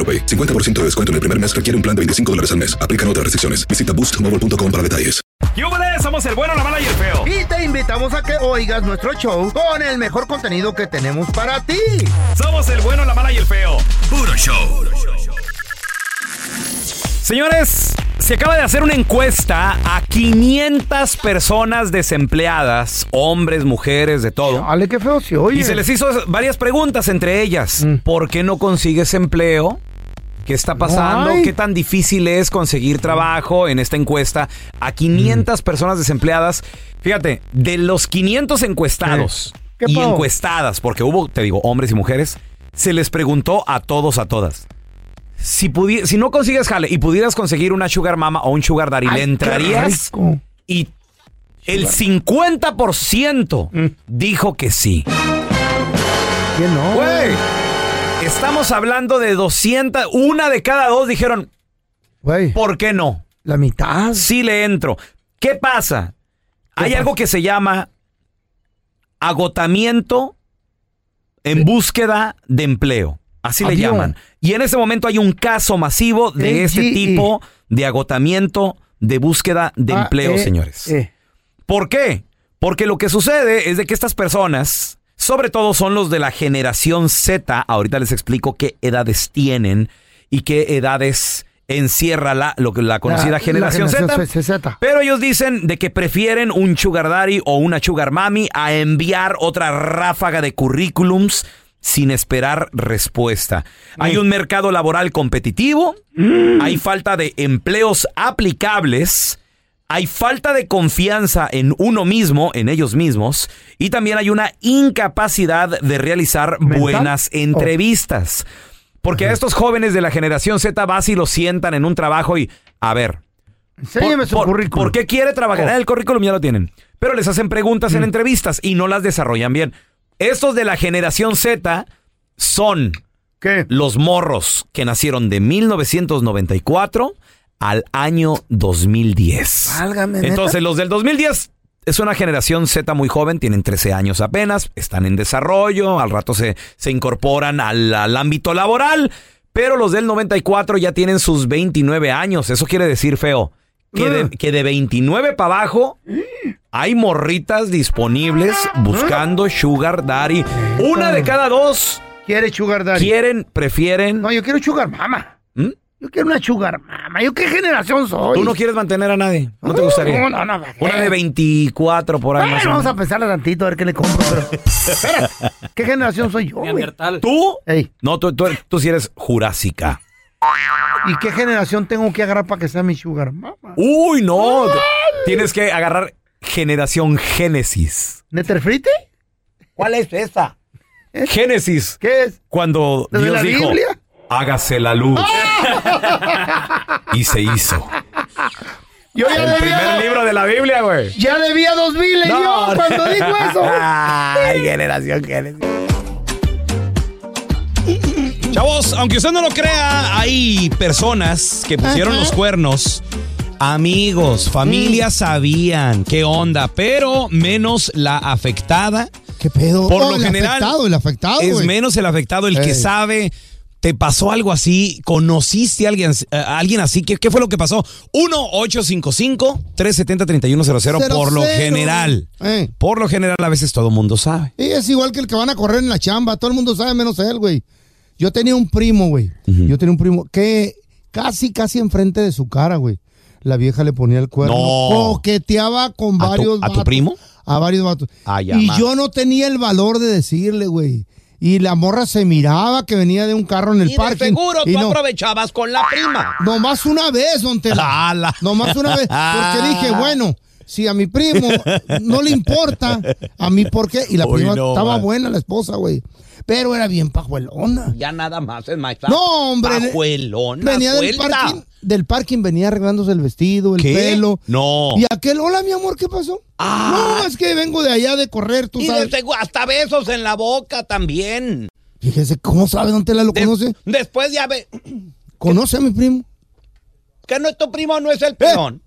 AroPay. 50% de descuento en el primer mes requiere un plan de 25 dólares al mes. Aplican otras restricciones. Visita boostmobile.com para detalles. ¡Yúbales! Somos el bueno, la mala y el feo. Y te invitamos a que oigas nuestro show con el mejor contenido que tenemos para ti. Somos el bueno, la mala y el feo. Puro show. Señores, se acaba de hacer una encuesta a 500 personas desempleadas, hombres, mujeres, de todo. Dale, qué feo se oye. Y se les hizo varias preguntas, entre ellas, ¿por qué no consigues empleo? ¿Qué está pasando? Ay. ¿Qué tan difícil es conseguir trabajo en esta encuesta a 500 personas desempleadas? Fíjate, de los 500 encuestados ¿Qué y encuestadas, porque hubo, te digo, hombres y mujeres, se les preguntó a todos, a todas. Si, si no consigues jale y pudieras conseguir una sugar mama o un sugar daddy, Ay, ¿le entrarías? Y el 50% dijo que sí. ¿Qué no? Güey, estamos hablando de 200, una de cada dos dijeron, ¿por qué no? la mitad. Sí le entro. ¿Qué pasa? Hay pasa? algo que se llama agotamiento en búsqueda de empleo. Así le llaman. Y en ese momento hay un caso masivo de este tipo de agotamiento de búsqueda de Ah, empleo, eh, señores. eh. ¿Por qué? Porque lo que sucede es de que estas personas, sobre todo son los de la generación Z, ahorita les explico qué edades tienen y qué edades encierra la, lo que la conocida La- generación, la Z. generación Z. Pero ellos dicen de que prefieren un sugar daddy o una sugar mami a enviar otra ráfaga de currículums sin esperar respuesta. Hay un mercado laboral competitivo, hay falta de empleos aplicables, hay falta de confianza en uno mismo, en ellos mismos, y también hay una incapacidad de realizar ¿Mental? buenas entrevistas. Porque a estos jóvenes de la generación Z vas y los sientan en un trabajo y, a ver, Enséñame su por, currículum. ¿Por qué quiere trabajar? Oh. El currículum ya lo tienen. Pero les hacen preguntas Mm. en entrevistas y no las desarrollan bien. Estos de la generación Z son ¿Qué? los morros que nacieron de 1994 al año 2010. Válgame. Entonces, los del 2010 es una generación Z muy joven, tienen 13 años apenas, están en desarrollo, al rato se, se incorporan al, al ámbito laboral, pero los del 94 ya tienen sus 29 años. Eso quiere decir, feo, que de, Ah. que de 29 para abajo hay morritas disponibles buscando Sugar Daddy. Una de cada dos ¿Quiere sugar daddy? quieren, prefieren. No, yo quiero sugar mama. ¿Mm? Yo quiero una sugar mama. ¿Yo qué generación soy? Tú no quieres mantener a nadie. ¿No te gustaría? No, no, no. Una de 24 por ahí Bueno, más o vamos a menos. pensarle tantito a ver qué le compro, pero... Espera, ¿qué generación soy yo, güey? ¿Tú? Ey, No, tú, tú, tú sí eres jurásica. ¿y qué generación tengo que agarrar para que sea mi sugar mama? Uy, no. Tienes que agarrar generación Génesis. ¿Neterfrite? ¿Cuál es esa? Génesis. ¿Qué es? Cuando ¿Lo de Dios la dijo, Biblia? hágase la luz. y se hizo. Yo ya El primer libro de la Biblia, güey. ya debía dos mil yo cuando dijo eso. Ay, generación Génesis. Chavos, aunque usted no lo crea, hay personas que pusieron los cuernos Amigos, familia sabían qué onda, pero menos la afectada. ¿Qué pedo? Por Oh, lo el general, afectado, el afectado, es menos el afectado el que sabe. ¿Te pasó algo así? ¿Conociste a alguien, a alguien así? ¿Qué, qué fue lo que pasó? 1-855-370-3100 por lo general. Eh. Por lo general a veces todo el mundo sabe. Y es igual que el que van a correr en la chamba. Todo el mundo sabe menos él, güey. Yo tenía un primo, güey. Yo tenía un primo que casi, casi enfrente de su cara, güey. La vieja le ponía el cuerno. No. Coqueteaba con ¿A tu- varios a tu primo? A varios vatos. Ya, y yo no tenía el valor de decirle, güey. Y la morra se miraba que venía de un carro en el parking. y no, aprovechabas con la prima. Nomás una vez, don Tela. Nomás una vez. Porque dije, bueno, si a mi primo no le importa, a mí por qué. Y la Uy, prima no, estaba man. buena, la esposa, güey. Pero era bien pajuelona. Ya nada más es maestra. No, hombre. Pajuelona, venía del parking, del parking, venía arreglándose el vestido, el ¿Qué? pelo. No. Y aquel, hola, mi amor, ¿qué pasó? Ah. No, es que vengo de allá de correr, tú sabes. hasta besos en la boca también. Fíjese, ¿cómo sabe dónde la lo conoce? después ya ve ¿Conoce a mi primo? que nuestro primo no es el pelón.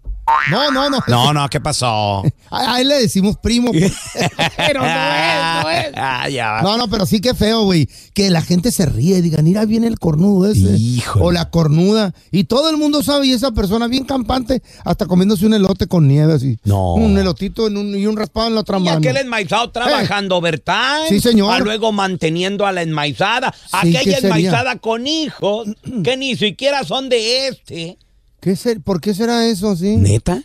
No, no, no. No, no, ¿qué pasó? A, a él le decimos primo. pero no es, no es. Ah, ya. No, no, pero sí que feo, güey. Que la gente se ríe, digan, mira, viene el cornudo ese. Híjole. O la cornuda. Y todo el mundo sabe, y esa persona bien campante, hasta comiéndose un elote con nieve así. No. Un elotito en un, y un raspado en la otra Y mano. aquel enmaizado trabajando overtime. Sí, señor. A luego manteniendo a la enmaizada. Sí, ¿qué Aquella enmaizada con hijos que ni siquiera son de este. ¿Qué ser, ¿Por qué será eso así? ¿Neta?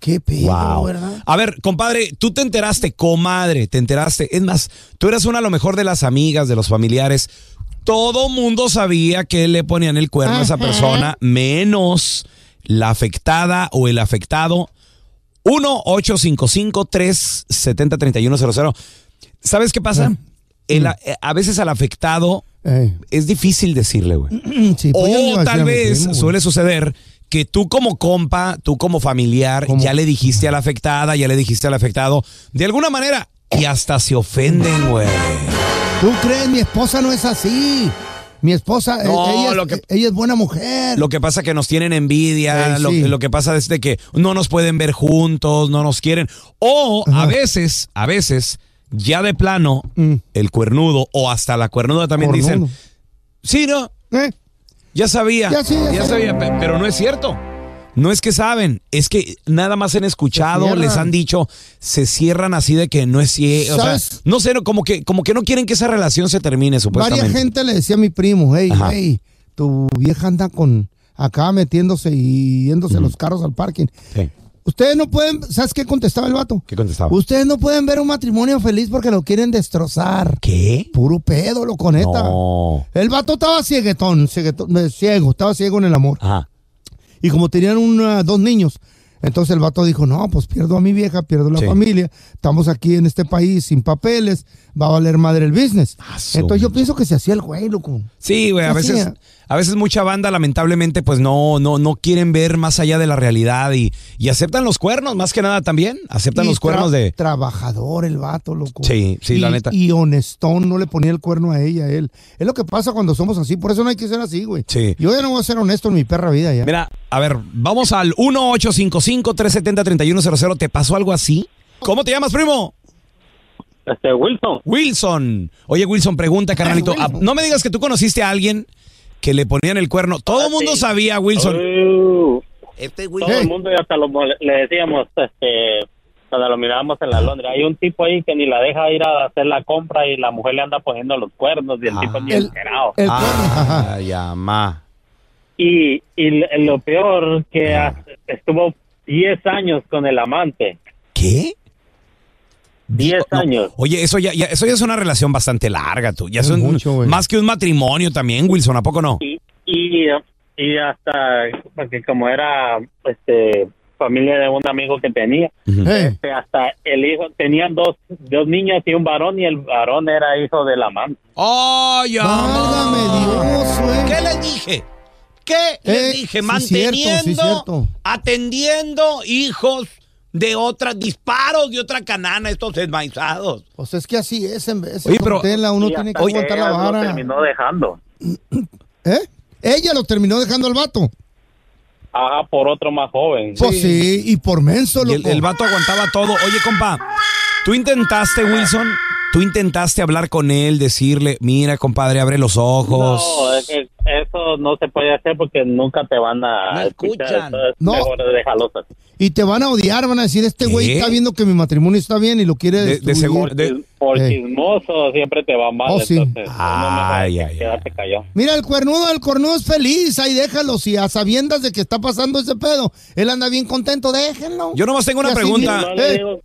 Qué pedo, Wow. ¿verdad? A ver, compadre, tú te enteraste, comadre, te enteraste. Es más, tú eras una a lo mejor de las amigas, de los familiares. Todo mundo sabía que le ponían el cuerno a esa persona, menos la afectada o el afectado. 1-855-370-3100. ¿Sabes qué pasa? El a, a veces al afectado Eh, es difícil decirle, güey. sí, pues O tal vez suele suceder que tú como compa, tú como familiar, ¿Cómo? ya le dijiste a la afectada, ya le dijiste al afectado, de alguna manera, y hasta se ofenden, güey. ¿Tú crees? Mi esposa no es así. Mi esposa, No, ella, es, lo que- ella es buena mujer. Lo que pasa que nos tienen envidia, lo, sí. lo que pasa es de que no nos pueden ver juntos, no nos quieren. O a veces, a veces, ya de plano, Mm. el cuernudo o hasta la cuernuda también Cornudo. dicen, sí, no, ¿Eh? Ya sabía. Ya sí, ya sabía, pe- pero no es cierto. No es que saben, es que nada más han escuchado, les han dicho, se cierran así de que no es cierto. O sea, no sé, no, como que, como que no quieren que esa relación se termine, supuestamente. Varias gente le decía a mi primo, hey, Ajá. hey, tu vieja anda con acá metiéndose y yéndose los carros al parking. Sí. Ustedes no pueden, ¿sabes qué contestaba el vato? ¿Qué contestaba? Ustedes no pueden ver un matrimonio feliz porque lo quieren destrozar. ¿Qué? Puro pedo, lo coneta. No. El vato estaba cieguetón, cieguetón, eh, ciego, estaba ciego en el amor. Ajá. Y como tenían una- dos niños, entonces el vato dijo, no, pues pierdo a mi vieja, pierdo la Sí. familia, estamos aquí en este país sin papeles, va a valer madre el business. Ah, Entonces yo pienso que se hacía el güey, loco. Sí, güey, a ¿Qué veces, hacía? A veces mucha banda lamentablemente pues no, no, no quieren ver más allá de la realidad y, y aceptan los cuernos, más que nada también, aceptan Y los cuernos tra- de... Trabajador el vato, loco. Sí, sí, y, la neta. Y honestón, no le ponía el cuerno a ella, a él. Es lo que pasa cuando somos así, por eso no hay que ser así, güey. Sí. Yo ya no voy a ser honesto en mi perra vida ya. Mira, a ver, vamos al 1-855-370-3100. ¿Te pasó algo así? ¿Cómo te llamas, primo? Este, Wilson. Wilson. Oye, Wilson, pregunta, carnalito. Ah, No me digas que tú conociste a alguien que le ponían el cuerno. Todo el mundo sí. sabía, Wilson. Uh, Este todo el mundo y hasta lo le decíamos, este, cuando lo mirábamos en la Londres, hay un tipo ahí que ni la deja ir a hacer la compra y la mujer le anda poniendo los cuernos y el Ah. tipo ni El- enterado. El. Y, y lo peor que estuvo 10 años con el amante. ¿Qué? 10 No, años. Oye, eso ya, ya- eso ya es una relación bastante larga, tú. Ya Es un- mucho, güey. más que un matrimonio también, Wilson, ¿a poco no? Y, y, y hasta, porque como era este familia de un amigo que tenía. Eh, este, hasta el hijo, tenían dos, dos niños y un varón y el varón era hijo del amante. ¡Ay, válgame Dios, güey. ¿Qué les dije? ¿Qué Eh, les dije? sí, Manteniendo, cierto, sí, cierto. atendiendo hijos de otra, disparos de otra canana, estos enmaizados. Pues es que así es, en vez de pero- tela, uno tiene que aguantar la ella lo vara. terminó dejando. ¿Eh? Ella lo terminó dejando al vato. Ajá, por otro más joven. Pues sí, y por menso, Y el, loco. el vato aguantaba todo. Oye, compa, tú intentaste, Wilson, tú intentaste hablar con él, decirle, mira, compadre, abre los ojos. No, es que no se puede hacer porque nunca te van a No escuchar. entonces No. Mejor déjalos así. Y te van a odiar, van a decir, este güey está viendo que mi matrimonio está bien y lo quiere De- seguro- Por, De- chis- por Eh. chismoso siempre te va mal. Oh, sí. entonces, Ay, ay. Mira, el cuernudo, el cornudo es feliz, ahí déjalo, si a sabiendas de que está pasando ese pedo, él anda bien contento, déjenlo. Yo nomás tengo una pregunta. le eh, digo-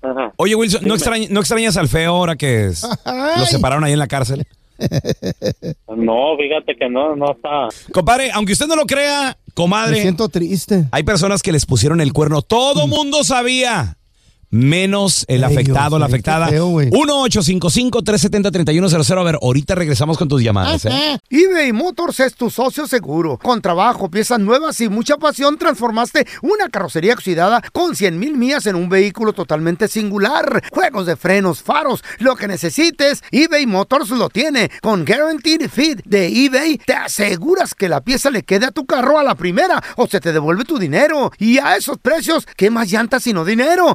Ajá. Oye, Wilson, ¿no, extrañ- ¿no extrañas al feo ahora que es- lo separaron ahí en la cárcel? No, fíjate que no, no está. Compadre, aunque usted no lo crea, Me comadre, siento triste. hay personas que les pusieron el cuerno. Todo mundo sabía. Menos el Ay, afectado, Dios, la afectada. feo, güey. 1-855-370-3100. A ver, ahorita regresamos con tus llamadas. ¿eh? eBay Motors es tu socio seguro. Con trabajo, piezas nuevas y mucha pasión, transformaste una carrocería oxidada con 100 mil millas en un vehículo totalmente singular. Juegos de frenos, faros, lo que necesites, eBay Motors lo tiene. Con Guaranteed Fit de eBay, te aseguras que la pieza le quede a tu carro a la primera o se te devuelve tu dinero. Y a esos precios, ¿qué más llantas sino dinero?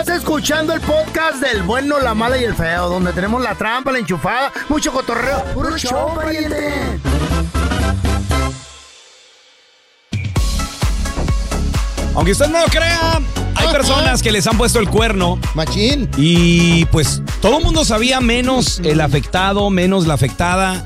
Estás escuchando el podcast del bueno, la mala y el feo, donde tenemos la trampa, la enchufada, mucho cotorreo. ¡Puro show, pariente! Aunque usted no lo crea, hay personas que les han puesto el cuerno Machín. y pues todo el mundo sabía menos el afectado, menos la afectada.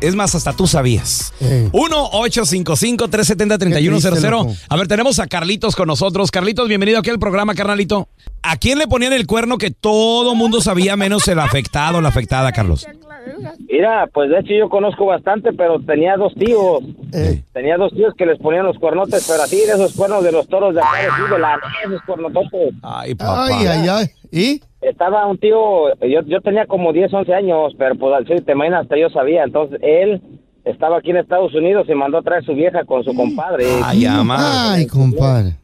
Es más, hasta tú sabías. Eh. 1-855-370-3100. loco. A ver, tenemos a Carlitos con nosotros. Carlitos, bienvenido aquí al programa, carnalito. ¿A quién le ponían el cuerno que todo mundo sabía menos el afectado, la afectada, Carlos? Mira, pues de hecho yo conozco bastante, pero tenía dos tíos. Eh. Tenía dos tíos que les ponían los cuernotes, pero así de esos cuernos de los toros de acá, de la esos cuernototes. Ay, papá. Ay, ay, ay. ¿Y? Estaba un tío, yo, yo tenía como 10, 11 años, pero pues al ser, te imaginas, hasta yo sabía. Entonces él estaba aquí en Estados Unidos y mandó a traer su vieja con su compadre. Ay. Ay, compadre.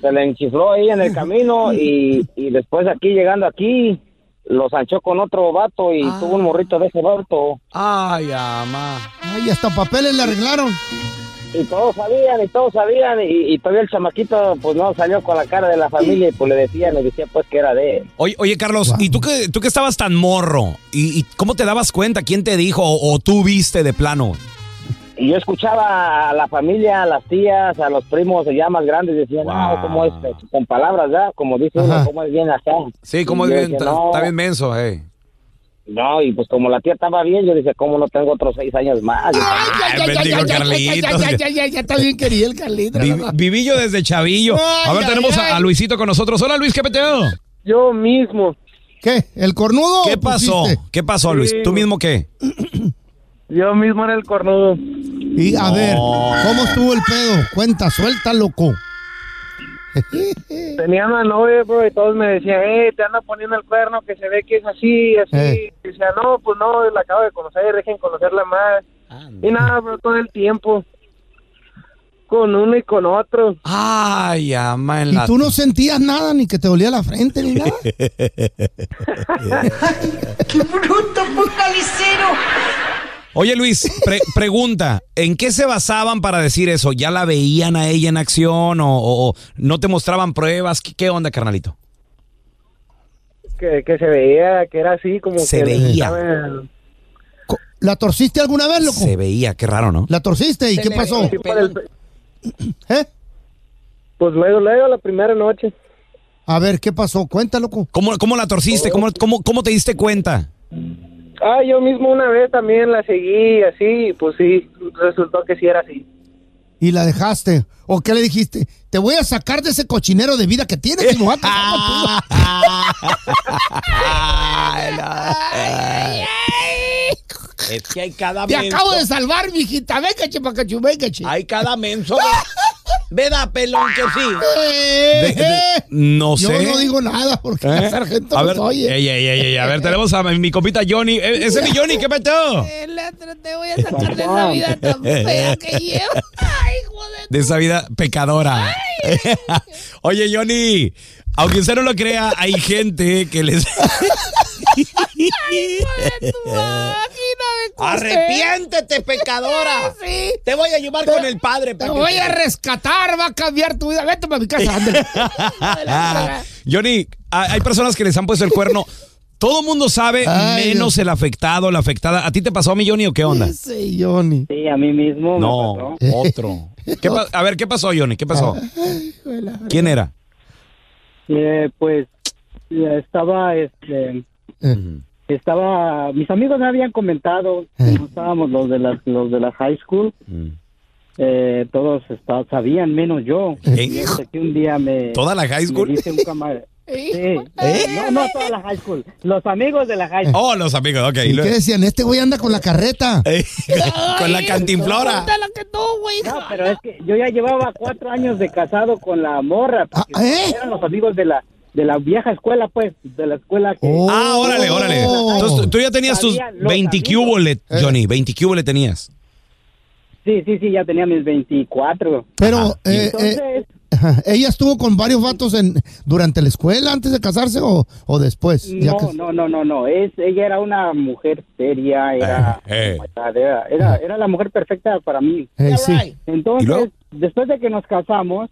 Se le enchifló ahí en el camino y, y después aquí, llegando aquí, lo sanchó con otro vato y tuvo un morrito de ese vato. Ay, ama. Ay, hasta papeles le arreglaron. Y todos sabían, y todos sabían, y, y todavía el chamaquito, pues no salió con la cara de la familia, y pues le decían, y decía pues que era de él. Oye, oye, Carlos, ¿y tú que, tú que estabas tan morro? ¿Y, y cómo te dabas cuenta? ¿Quién te dijo o, o tú viste de plano? Y yo escuchaba a la familia, a las tías, a los primos ya más grandes, decían, Wow. no, ¿cómo es? Con palabras, ¿verdad? Como dice uno. ¿cómo es bien acá? Sí, como yo bien, está no, bien menso, eh. No, y pues como la tía estaba bien, yo dije, ¿cómo no tengo otros seis años más? Ay. Ya, ya, ya, ya está bien querido el Carlitos. Vi- vivillo desde chavillo. A ver, Ay, tenemos ay, a, a ay. Luisito con nosotros. Hola, Luis, ¿qué peteo? Yo mismo, ¿Qué? ¿El cornudo? ¿Qué pasó? pusiste? ¿Qué pasó, Luis? Sí. ¿Tú mismo qué? yo mismo era el cornudo. Y a ver, ¿cómo estuvo el pedo? Cuenta, suelta, loco. Tenía una novia, bro, y todos me decían, eh, te anda poniendo el cuerno, que se ve que es así, así. Eh. Y decía, no, pues no, la acabo de conocer, dejen conocerla más. Y nada, bro, todo el tiempo. Con uno y con otro. Ay, ama en Y tú no sentías nada, ni que te dolía la frente, ni nada. Oye, Luis, pre- pregunta, ¿en qué se basaban para decir eso? ¿Ya la veían a ella en acción o, o- o no te mostraban pruebas? ¿Qué, qué onda, carnalito? Que, que se veía, que era así, como Se que... veía. ¿La torciste alguna vez, loco? Se veía, qué raro, ¿no? ¿La torciste? ¿Y qué pasó? El- ¿Eh? Pues luego, luego, la primera noche. A ver, ¿qué pasó? Cuéntalo. co- ¿Cómo, cómo la torciste? ¿Cómo, cómo, ¿Cómo te diste cuenta? Ah, yo mismo una vez también la seguí así, y pues sí, resultó que sí era así. Y la dejaste. ¿O qué le dijiste? Te voy a sacar de ese cochinero de vida que tienes y me voy a casar Es que hay cada. Te acabo de salvar, mijita. Venga, chipacachu, venga, chi. Hay cada menso. ¿Verdad, pelón, que sí? Eh, De- de- eh. no Yo sé. no digo nada porque ¿Eh? la sargento a nos ver, oye. ey, ey, ey, ey, a ver, tenemos a mi compita Johnny. E- Ese es mi Johnny, ¿qué peteo? Te voy a sacar de esa vida tan fea que llevo. Ay, joder. De esa vida pecadora. Oye, Johnny, aunque usted no lo crea, hay gente que les... Arrepiéntete, pecadora. Sí. Te voy a llevar con el padre. Te voy a rescatar, va a cambiar tu vida. Vete para mi casa, ándale. Johnny, hay hay personas que les han puesto el cuerno. Todo mundo sabe, Ay, menos el afectado, la afectada. ¿A ti te pasó a mí, Johnny, o qué onda? Sí, Johnny. Sí, a mí mismo me No, pasó. otro. ¿Qué pa- a ver, ¿qué pasó, Johnny? ¿Qué pasó? ¿Quién era? Eh, pues estaba, este, Eh, estaba, mis amigos me habían comentado, como estábamos los de la, los de la high school, eh, todos sabían menos yo. ¿Eh? Y hasta que un día me, ¿Toda la high me school? dice un camarada. Sí, no, no toda la high school, los amigos de la high school. Oh, los amigos, ok. ¿Y Luego- qué decían? Este güey anda con la carreta. Ey, con la que no, pero es que yo ya llevaba cuatro años de casado con la morra, porque Ah, ¿eh? eran los amigos de la de la vieja escuela, pues, de la escuela que... Oh. Ah, órale, órale. Entonces tú- ya tenías tus Sabían los 20 amigos. cúbole, Johnny. 20 cúbole tenías. Sí, sí, sí, ya tenía mis 24. Pero Ajá. eh, eh, Entonces, ella estuvo con varios vatos en durante la escuela antes de casarse o, o después. Ya no, que- no, no, no, no, es, ella era una mujer seria, era, Eh, era, era, era la mujer perfecta para mí. Sí. Entonces, después de que nos casamos,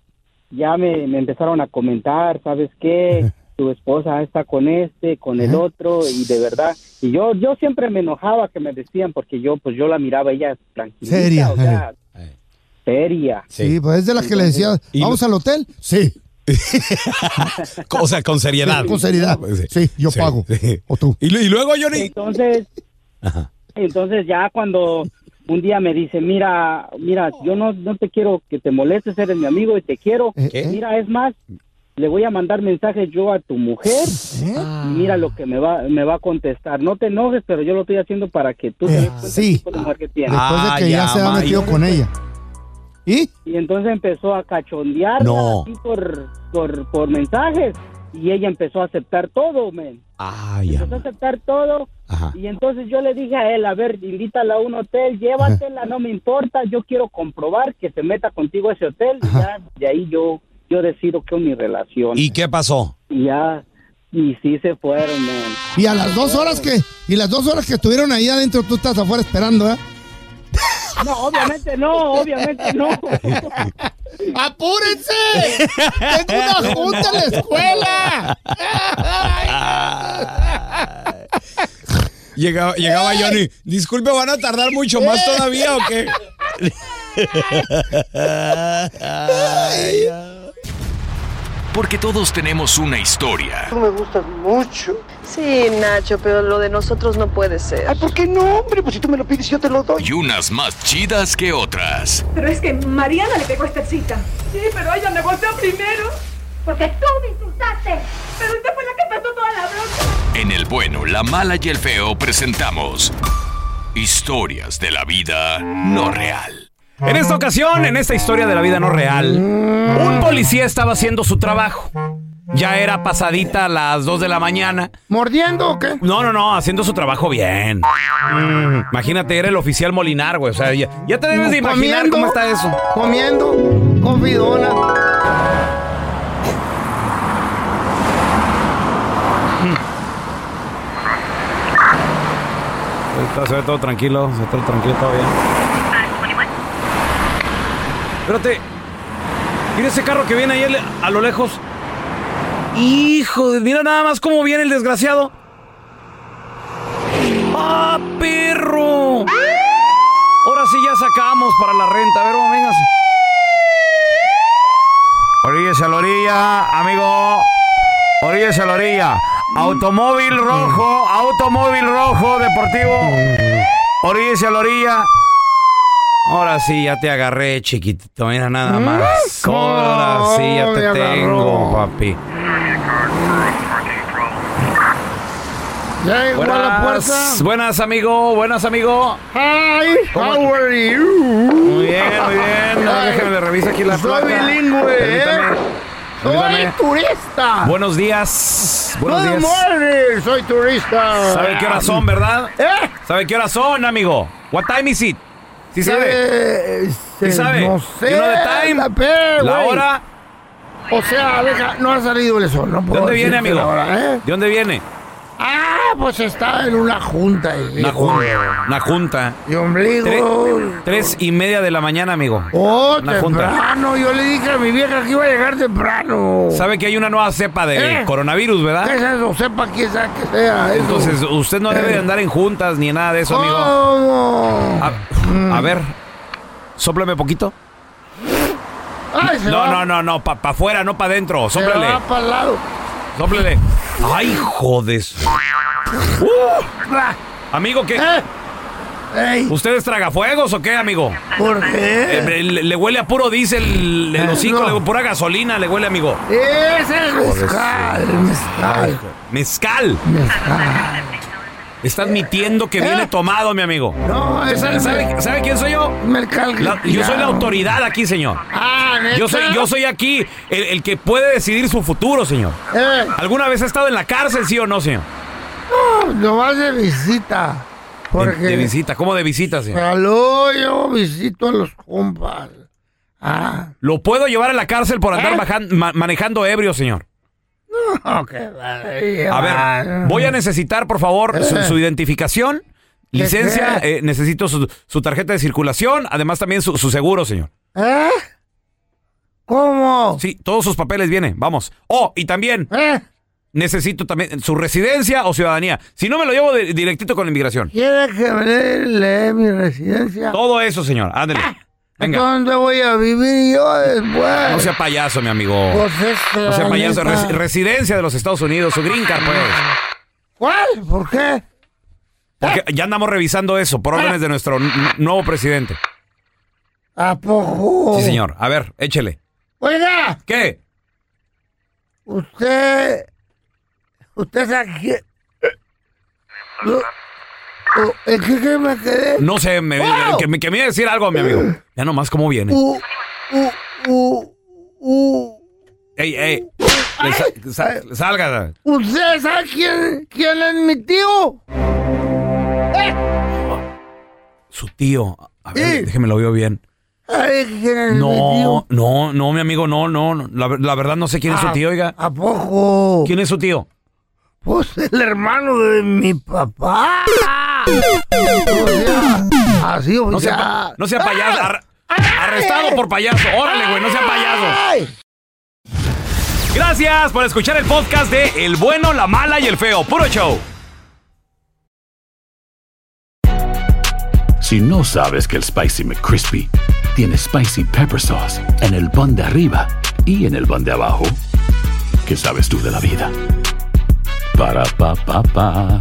ya me, me empezaron a comentar, ¿sabes qué? Tu esposa está con este, con el otro, y de verdad, y yo, yo siempre me enojaba que me decían, porque yo, pues yo la miraba ella tranquila, Seria, o sea, seria. Sí, pues es de las que le decía, ¿Y ¿vamos al hotel? Sí, O sea, con seriedad. con seriedad. Sí, yo Sí, pago. sí. O tú. ¿Y, lu- y luego, Johnny? Entonces, Ajá. entonces ya cuando un día me dice, mira, mira, yo no, no te quiero que te molestes, eres mi amigo y te quiero. Eh, ¿Qué? Mira, es más, le voy a mandar mensajes yo a tu mujer ¿Eh? y mira lo que me va, me va a contestar. No te enojes, pero yo lo estoy haciendo para que tú te Eh, des cuenta sí. tipo de mujer que tienes. Después de Ah, que ya, ya, se ha metido y- con ella. ¿Y? Y entonces empezó a cachondear No. así por, por, por mensajes y ella empezó a aceptar todo, men. Ah, ya. empezó a aceptar todo Ajá. y entonces yo le dije a él, a ver, invítala a un hotel, llévatela, no me importa, yo quiero comprobar que se meta contigo a ese hotel y ya de ahí yo yo decido que es mi relación. ¿Y qué pasó? Y ya, y sí se fueron, man. Y a las dos horas que, y las dos horas que estuvieron ahí adentro, tú estás afuera esperando, ¿eh? No, obviamente no, obviamente no. ¡Apúrense! ¡Tengo una junta en la escuela! Llegaba, llegaba Johnny. Disculpe, ¿van a tardar mucho más todavía o qué? Porque todos tenemos una historia. Tú me gustas mucho. Sí, Nacho, pero lo de nosotros no puede ser. Ay, ¿por qué no, hombre? Pues si tú me lo pides, yo te lo doy. Y unas más chidas que otras. Pero es que Mariana le pegó esta cita. Sí, pero ella me golpeó primero. Porque tú me insultaste. Pero usted fue la que pasó toda la bronca. En el bueno, la mala y el feo presentamos historias de la vida no real. En esta ocasión, en esta historia de la vida no real, un policía estaba haciendo su trabajo. Ya era pasadita a las 2 de la mañana. ¿Mordiendo o qué? No, no, no, haciendo su trabajo bien. Mm, Imagínate, era el oficial Molinar, güey. O sea, ya, ya te debes de imaginar Comiendo, cómo está eso. Comiendo, confidona. Está, se ve todo tranquilo, se ve todo tranquilo todavía. Espérate. Mira ese carro que viene ahí a lo lejos. Hijo, de- mira nada más cómo viene el desgraciado. ¡Ah, perro! Ahora sí ya sacamos para la renta. A ver, vamos, véngase. Oríllese a la orilla, amigo. Oríllese a la orilla. Automóvil rojo, automóvil rojo, deportivo. Oríllese a la orilla. Ahora sí, ya te agarré, chiquitito. Mira nada más. Ahora sí, ya te tengo, papi. La Buenas, buenas, amigo. Buenas, amigo. Hi, ¿Cómo- how are you? Muy bien, muy bien. No, déjame le revisa aquí la Soy placa. bilingüe, ¿eh? Permítame. Soy Permítame. turista. Buenos días. Buenos Good días. morning, soy turista. ¿Sabe qué horas son, verdad? ¿Eh? ¿Sabe qué horas son, amigo? What time is it? ¿Sí sabe? Eh, ¿Sí eh, sabe? No sé. You know the time? La, pe- La güey. hora. O sea, deja, no ha salido el sol. No ¿De dónde viene, amigo? ¿eh? ¿De dónde viene? Ah, pues está en una junta. ahí, Una junta. Una junta. Y ombligo. Tre- tres y media de la mañana, amigo. Oh, Una junta. temprano. Yo le dije a mi vieja que iba a llegar temprano. Sabe que hay una nueva cepa de ¿Eh? coronavirus, ¿Qué ¿verdad? es eso? Sepa quién sea que sea. eso. Entonces, usted no debe de andar en juntas ni nada de eso, amigo. A, a ver, sópleme poquito. Ay, se No, va, no, no, no, para afuera, no para adentro. Se Sóplele. va para el lado. Sóplele. Ay, jodes. Uh, amigo, ¿qué? ¿Eh? Ey, ¿Usted es tragafuegos o qué, amigo? ¿Por qué? Eh, le, le huele a puro diésel el Eh, hocico, no. le pura gasolina, le huele, amigo. Ese es mezcal, mezcal, Mezcal. mezcal. Está admitiendo que viene tomado, mi amigo. No, ¿Usted ese sabe, es sabe- sabe quién soy yo? La- yo soy la autoridad aquí, señor. Ah, ¿neta? Yo soy, yo soy aquí el, el que puede decidir su futuro, señor. Eh, ¿Alguna vez ha estado en la cárcel, sí o no, señor? no, nomás de visita. De, Porque... de visita, ¿cómo de visita, señor? Aló, yo visito a los compas. Ah, ¿Lo puedo llevar a la cárcel por andar ¿Eh? manejando ebrio, señor? No, que vale. A ver, voy a necesitar, por favor, su, su identificación, licencia, qué? eh, necesito su, su tarjeta de circulación, además también su, su seguro, señor. ¿Eh? ¿Cómo? Sí, todos sus papeles vienen, vamos. Oh, y también ¿Eh? necesito también su residencia o ciudadanía. Si no, me lo llevo de- directito con la inmigración. ¿Quiere que me lee mi residencia? Todo eso, señor, ándale. Venga, ¿Dónde voy a vivir yo después? no sea payaso, mi amigo. Pues es que No sea payaso. Res- residencia de los Estados Unidos, su green card, pues. ¿Cuál? ¿Por qué? Porque ya andamos revisando eso por órdenes de nuestro nuevo presidente. ¿A poco? Sí, señor. A ver, échele. Oiga, ¿Qué? usted... Usted sabe que... Lo- o- ¿En qué, qué me quedé? No sé, me, ¡Oh! que, me, que me iba a decir algo, mi amigo. Ya nomás cómo viene. Uh, uh, uh, uh. Ey, ey. Le sa- sa- salga. ¿Usted sabe quién, quién es mi tío? ¿Eh? Su tío. A ver, déjeme lo veo bien. ¿Sabe quién es mi No, tío? no, no, mi amigo, no, no. no. La, la verdad no sé quién es su tío, oiga. ¿A poco? ¿Quién es su tío? Pues el hermano de mi papá. Así, o No sea, pa- no sea payaso. Ar- arrestado por payaso. Órale, güey, no sea payaso. ¡Ay! Gracias por escuchar el podcast de El bueno, la mala y el feo. Puro show. Si no sabes que el Spicy McCrispy tiene Spicy Pepper Sauce en el pan de arriba y en el pan de abajo, ¿qué sabes tú de la vida? Para, pa, pa, pa.